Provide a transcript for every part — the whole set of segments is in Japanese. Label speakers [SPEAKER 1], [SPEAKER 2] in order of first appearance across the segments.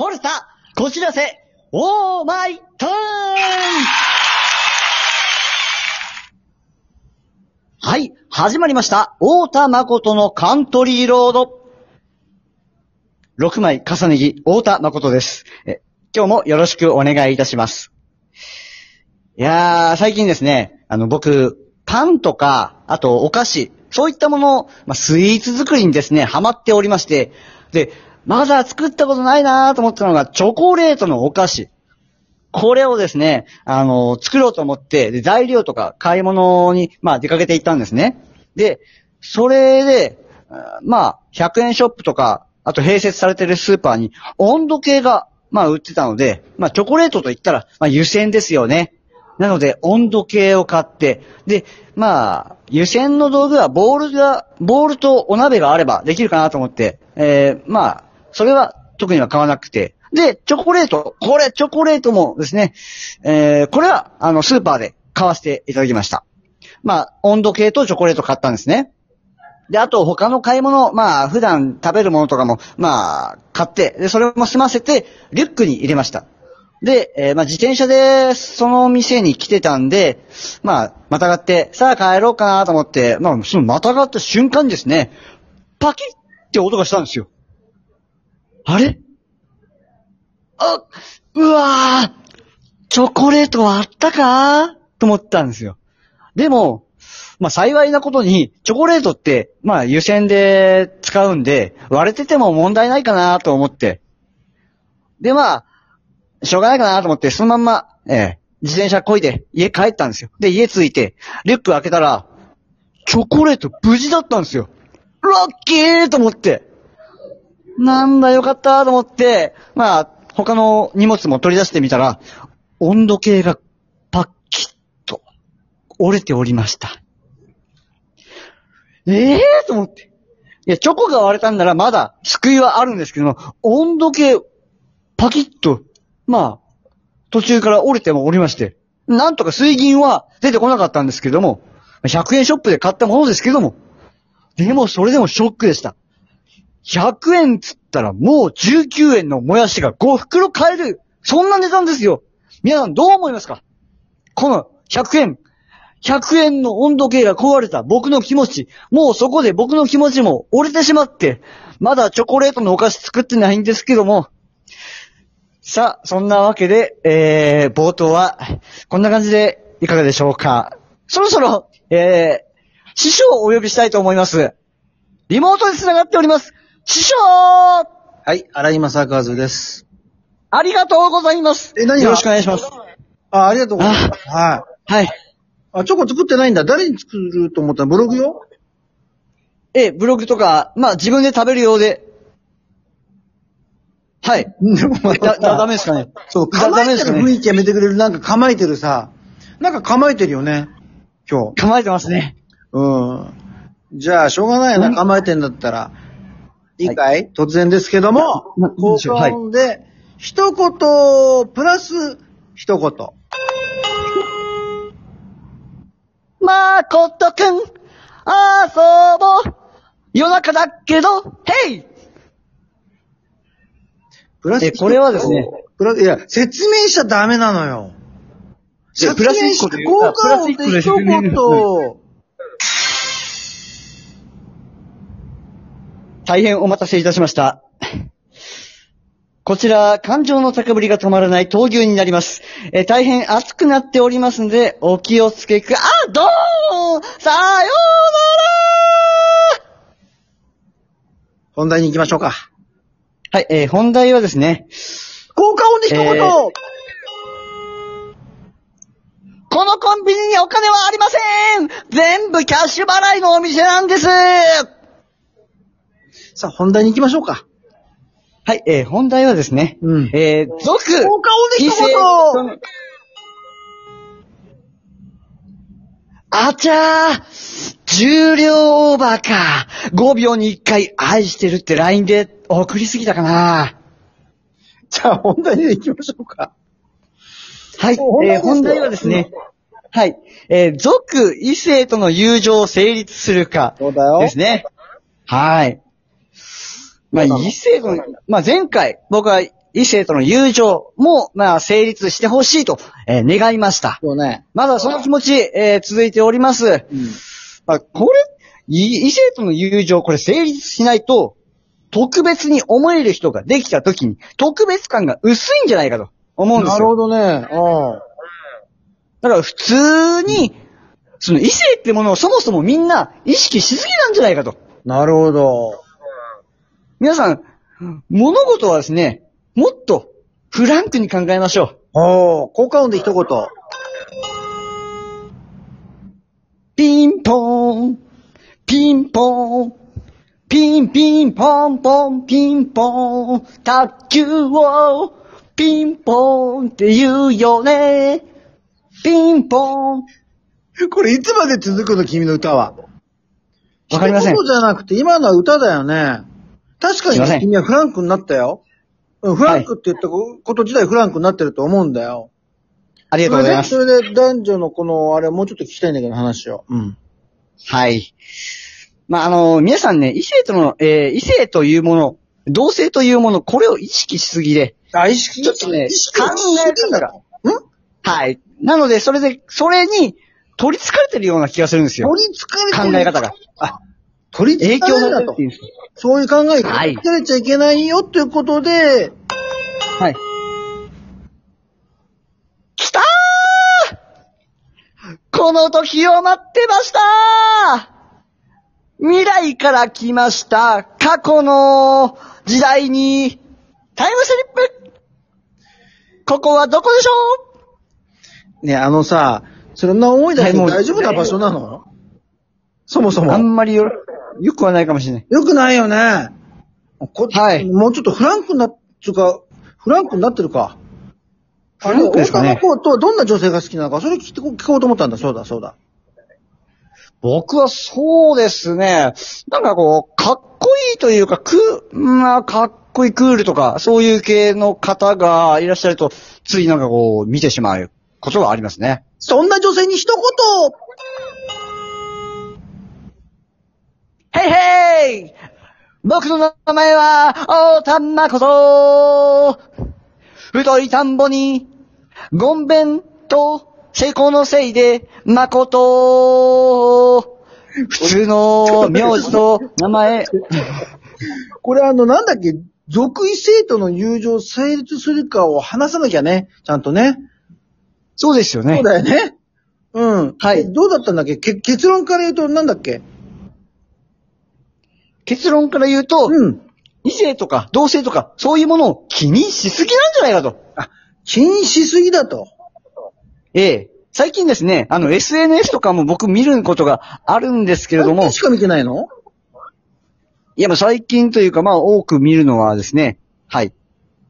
[SPEAKER 1] ホルタ、こちらせ、オーマイターンはい、始まりました。大田誠のカントリーロード。6枚重ね着、大田誠です。え今日もよろしくお願いいたします。いやー、最近ですね、あの、僕、パンとか、あとお菓子、そういったもの、まあ、スイーツ作りにですね、ハマっておりまして、で、まだ作ったことないなと思ったのが、チョコレートのお菓子。これをですね、あの、作ろうと思って、で、材料とか買い物に、まあ、出かけていったんですね。で、それで、まあ、100円ショップとか、あと併設されてるスーパーに、温度計が、まあ、売ってたので、まあ、チョコレートと言ったら、まあ、湯煎ですよね。なので、温度計を買って、で、まあ、湯煎の道具はボールが、ボールとお鍋があればできるかなと思って、えー、まあ、それは特には買わなくて。で、チョコレート。これ、チョコレートもですね、えー、これは、あの、スーパーで買わせていただきました。まあ、温度計とチョコレート買ったんですね。で、あと他の買い物、まあ、普段食べるものとかも、まあ、買って、で、それも済ませて、リュックに入れました。で、えーまあ、自転車で、その店に来てたんで、まあ、またがって、さあ帰ろうかなと思って、まあ、そのまたがった瞬間ですね、パキッって音がしたんですよ。あれ？あ、うわーチョコレートはあったか？と思ったんですよ。でも、まあ幸いなことに、チョコレートって、まあ湯煎で使うんで、割れてても問題ないかなと思って。でまあ、しょうがないかなと思って、そのまんま、ええ自転車こいで家帰ったんですよ。で、家着いて、リュック開けたら、チョコレート無事だったんですよ。ラッキーと思って。なんだよかったと思って、まあ、他の荷物も取り出してみたら、温度計がパッキッと折れておりました。ええー、と思って。いや、チョコが割れたんならまだ救いはあるんですけども、温度計、パキッと、まあ、途中から折れてもおりまして、なんとか水銀は出てこなかったんですけども、100円ショップで買ったものですけども、でもそれでもショックでした。100円つったらもう19円のもやしが5袋買える。そんな値段ですよ。皆さんどう思いますか？この100円。100円の温度計が壊れた僕の気持ち。もうそこで僕の気持ちも折れてしまって、まだチョコレートのお菓子作ってないんですけども。さあ、そんなわけで、えー、冒頭は、こんな感じでいかがでしょうか？そろそろ、えー、師匠をお呼びしたいと思います。リモートで繋がっております。師匠
[SPEAKER 2] はい、荒井正和です。
[SPEAKER 1] ありがとうございます。
[SPEAKER 2] え何が？
[SPEAKER 1] よろしくお願いします。
[SPEAKER 2] あ、ありがとうございます。はい。
[SPEAKER 1] はい。
[SPEAKER 2] あ、チョコ作ってないんだ。誰に作ると思った？らブログよ？
[SPEAKER 1] え、ブログとか、まあ自分で食べるようで。はい。
[SPEAKER 2] でもま
[SPEAKER 1] だ、だ、ダメですかね？
[SPEAKER 2] そう、
[SPEAKER 1] だ
[SPEAKER 2] 構えてる雰囲気やめてくれる？なんか構えてるさ。なんか構えてるよね。今日。
[SPEAKER 1] 構えてますね。
[SPEAKER 2] うん。じゃあ、しょうがないな。
[SPEAKER 1] うん
[SPEAKER 2] 構えてんだったら。いいかい、突然ですけども
[SPEAKER 1] な、
[SPEAKER 2] 交換で、一言、プラス、一言。
[SPEAKER 1] まことくん、遊ぼう。夜中だけど、ヘイ
[SPEAKER 2] プラス
[SPEAKER 1] えこれはですね。
[SPEAKER 2] プラいや、説明しちゃダメなのよ。
[SPEAKER 1] いやプラス一個で
[SPEAKER 2] 交換音で一言。
[SPEAKER 1] 大変お待たせいたしました。こちら、感情の高ぶりが止まらない闘牛になります。えー大変熱くなっておりますので、お気をつけく、あ、どうもさようなら
[SPEAKER 2] 本題に行きましょうか。
[SPEAKER 1] はい、えー本題はですね、
[SPEAKER 2] 効果音で一言、
[SPEAKER 1] えーこのコンビニにお金はありません全部キャッシュ払いのお店なんです
[SPEAKER 2] さあ、本題に行きましょうか。
[SPEAKER 1] はい、えー本題はですね、
[SPEAKER 2] うん
[SPEAKER 1] えー続、
[SPEAKER 2] 効果音で一言
[SPEAKER 1] あちゃー重量オーバーか !5 秒に1回愛してるって LINE で送りすぎたかな
[SPEAKER 2] じゃあ、本題に行きましょうか。
[SPEAKER 1] はい、えー本題はですね、はい、えー続異性との友情を成立するか
[SPEAKER 2] そうだよ
[SPEAKER 1] ですね。はい。まあ、異性との、まあ前回、僕は異性との友情も、まあ、成立してほしいと、えー願いました。
[SPEAKER 2] そうね。
[SPEAKER 1] まだその気持ち、えー続いております。
[SPEAKER 2] うん。
[SPEAKER 1] まあ、これ、い異性との友情、これ成立しないと、特別に思える人ができた時に、特別感が薄いんじゃないかと思うんですよ。
[SPEAKER 2] なるほどね。うん。
[SPEAKER 1] だから普通に、その異性ってものをそもそもみんな意識しすぎなんじゃないかと。
[SPEAKER 2] なるほど。
[SPEAKER 1] 皆さん、物事はですね、もっとフランクに考えましょう。
[SPEAKER 2] おー、効果音で一言。
[SPEAKER 1] ピンポーン、ピンポーン、ピンピンポンポン、ピンポーン、卓球を、ピンポーンって言うよね。ピンポーン。
[SPEAKER 2] これいつまで続くの君の歌は。
[SPEAKER 1] わかりません
[SPEAKER 2] 一言じゃなくて今のは歌だよね。確かに
[SPEAKER 1] すいません
[SPEAKER 2] 君はフランクになったよ。うんフランクって言ったこと自体フランクになってると思うんだよ。
[SPEAKER 1] ありがとうございます。
[SPEAKER 2] それで、男女のこの、あれもうちょっと聞きたいんだけど話を。うん。
[SPEAKER 1] はい。まあ、あの、皆さんね、異性との、えー異性というもの、同性というもの、これを意識しすぎで、
[SPEAKER 2] あ、意識
[SPEAKER 1] ちょっとね
[SPEAKER 2] 意識をしすぎんだ
[SPEAKER 1] 考
[SPEAKER 2] ろ。ん？
[SPEAKER 1] はい。なので、それで、それに取り憑かれてるような気がするんですよ。
[SPEAKER 2] 取り憑かれてる
[SPEAKER 1] 考え方が。
[SPEAKER 2] あ、取り
[SPEAKER 1] 影響されるってい。うんです
[SPEAKER 2] そういう考えが
[SPEAKER 1] はい。
[SPEAKER 2] 取れちゃいけないよっていうことで、
[SPEAKER 1] はい。来たー！この時を待ってました未来から来ました過去の時代にタイムスリップ。ここはどこでしょ
[SPEAKER 2] ね、あのさ、そんな思い出して大丈夫な場所なの？そもそうも。
[SPEAKER 1] あんまりよ、よくはないかもしれない。
[SPEAKER 2] よくないよね。こ
[SPEAKER 1] はい
[SPEAKER 2] もうちょっとフランクになっ、つうか、フランクになってるか。
[SPEAKER 1] フランクですかね
[SPEAKER 2] あれ大田の子とはどんな女性が好きなのか、それ聞いてこ聞こうと思ったんだ。そうだ、そうだ。
[SPEAKER 1] 僕はそうですね。なんかこう、かっこいいというか、く、まあ、かっこいいクールとか、そういう系の方がいらっしゃると、ついなんかこう、見てしまうことがありますね。
[SPEAKER 2] そんな女性に一言
[SPEAKER 1] へいへい僕の名前は、大田誠太い田んぼに、ごんべんと、成功のせいで、誠普通の名字と名前、
[SPEAKER 2] これあの、なんだっけ、属異性との友情成立するかを話さなきゃね。ちゃんとね。
[SPEAKER 1] そうですよね
[SPEAKER 2] そう。だよね。うん。
[SPEAKER 1] はい
[SPEAKER 2] えどうだったんだっけ？け結論から言うとなんだっけ？
[SPEAKER 1] 結論から言うと、
[SPEAKER 2] うん。
[SPEAKER 1] 異性とか同性とか、そういうものを気にしすぎなんじゃないかと。
[SPEAKER 2] 気にしすぎだと。
[SPEAKER 1] ええ。最近ですね、あの、SNS とかも僕見ることがあるんですけれども
[SPEAKER 2] しか見てないの？
[SPEAKER 1] いや、まあ最近というか、まあ多く見るのはですね、はい。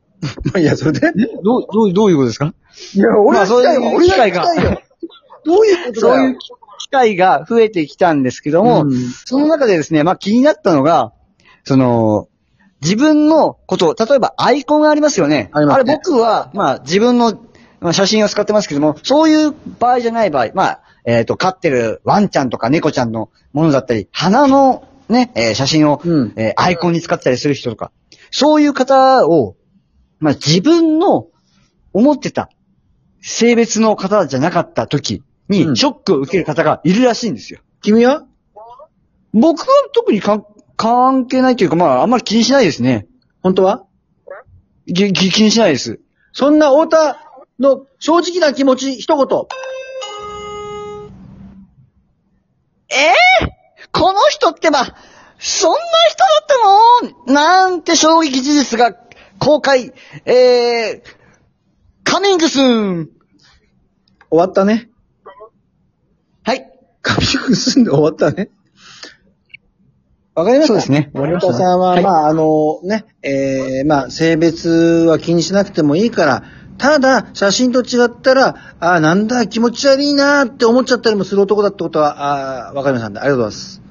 [SPEAKER 2] いや、それで？
[SPEAKER 1] どう、どう、どういうことですか？
[SPEAKER 2] いや、俺
[SPEAKER 1] まあ
[SPEAKER 2] は聞きたいわ。
[SPEAKER 1] そういう機会が。
[SPEAKER 2] どういうことだよ？
[SPEAKER 1] そういう機会が増えてきたんですけども、
[SPEAKER 2] うん。
[SPEAKER 1] その中でですね、まあ気になったのが、その、自分のこと、例えばアイコンがありますよね。
[SPEAKER 2] あね。
[SPEAKER 1] れ僕は、まあ自分のまあ写真を使ってますけども、そういう場合じゃない場合、まあ、えっ、と、飼ってるワンちゃんとか猫ちゃんのものだったり、花のね、えー写真を、
[SPEAKER 2] うん。
[SPEAKER 1] えーアイコンに使ってたりする人とか、そういう方を、まあ自分の思ってた性別の方じゃなかった時
[SPEAKER 2] うん
[SPEAKER 1] に、ショックを受ける方がいるらしいんですよ。
[SPEAKER 2] 君は？
[SPEAKER 1] 僕は特にかん関係ないというか、まあ、あんまり気にしないですね。
[SPEAKER 2] 本当は？
[SPEAKER 1] きき気にしないです。
[SPEAKER 2] そんな太田の正直な気持ち、一言。
[SPEAKER 1] え？えこの人ってば、そんな人だったの？なんて衝撃事実が公開、えー、カミングスーン。
[SPEAKER 2] 終わったね。
[SPEAKER 1] はい。
[SPEAKER 2] 髪くすんで終わったね。わかりました
[SPEAKER 1] そうですね終わりました
[SPEAKER 2] 太田さんは、
[SPEAKER 1] はい
[SPEAKER 2] まあ、あの、ね、えー、まあ、性別は気にしなくてもいいから、ただ、写真と違ったら、ああ、なんだ、気持ち悪いなーって思っちゃったりもする男だってことは、ああ、わかりましたんで、ありがとうございます。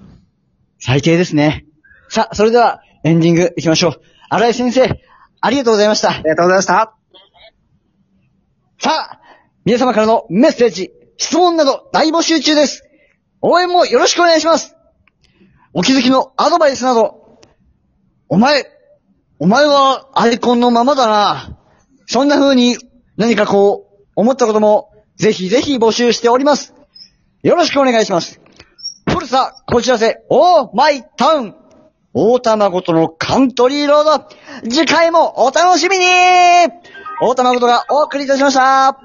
[SPEAKER 1] 最低ですね。さあ、それでは、エンディング行きましょう。荒井先生、ありがとうございました。
[SPEAKER 2] ありがとうございました。
[SPEAKER 1] さあ、皆様からのメッセージ、質問など大募集中です。応援もよろしくお願いします。お気づきのアドバイスなど、お前、お前はアイコンのままだな。そんな風に何かこう、思ったことも、ぜひぜひ募集しております。よろしくお願いします。古さ、こちらせ、オーマイタウン。大田誠のカントリーロード。次回もお楽しみに大田誠がお送りいたしました。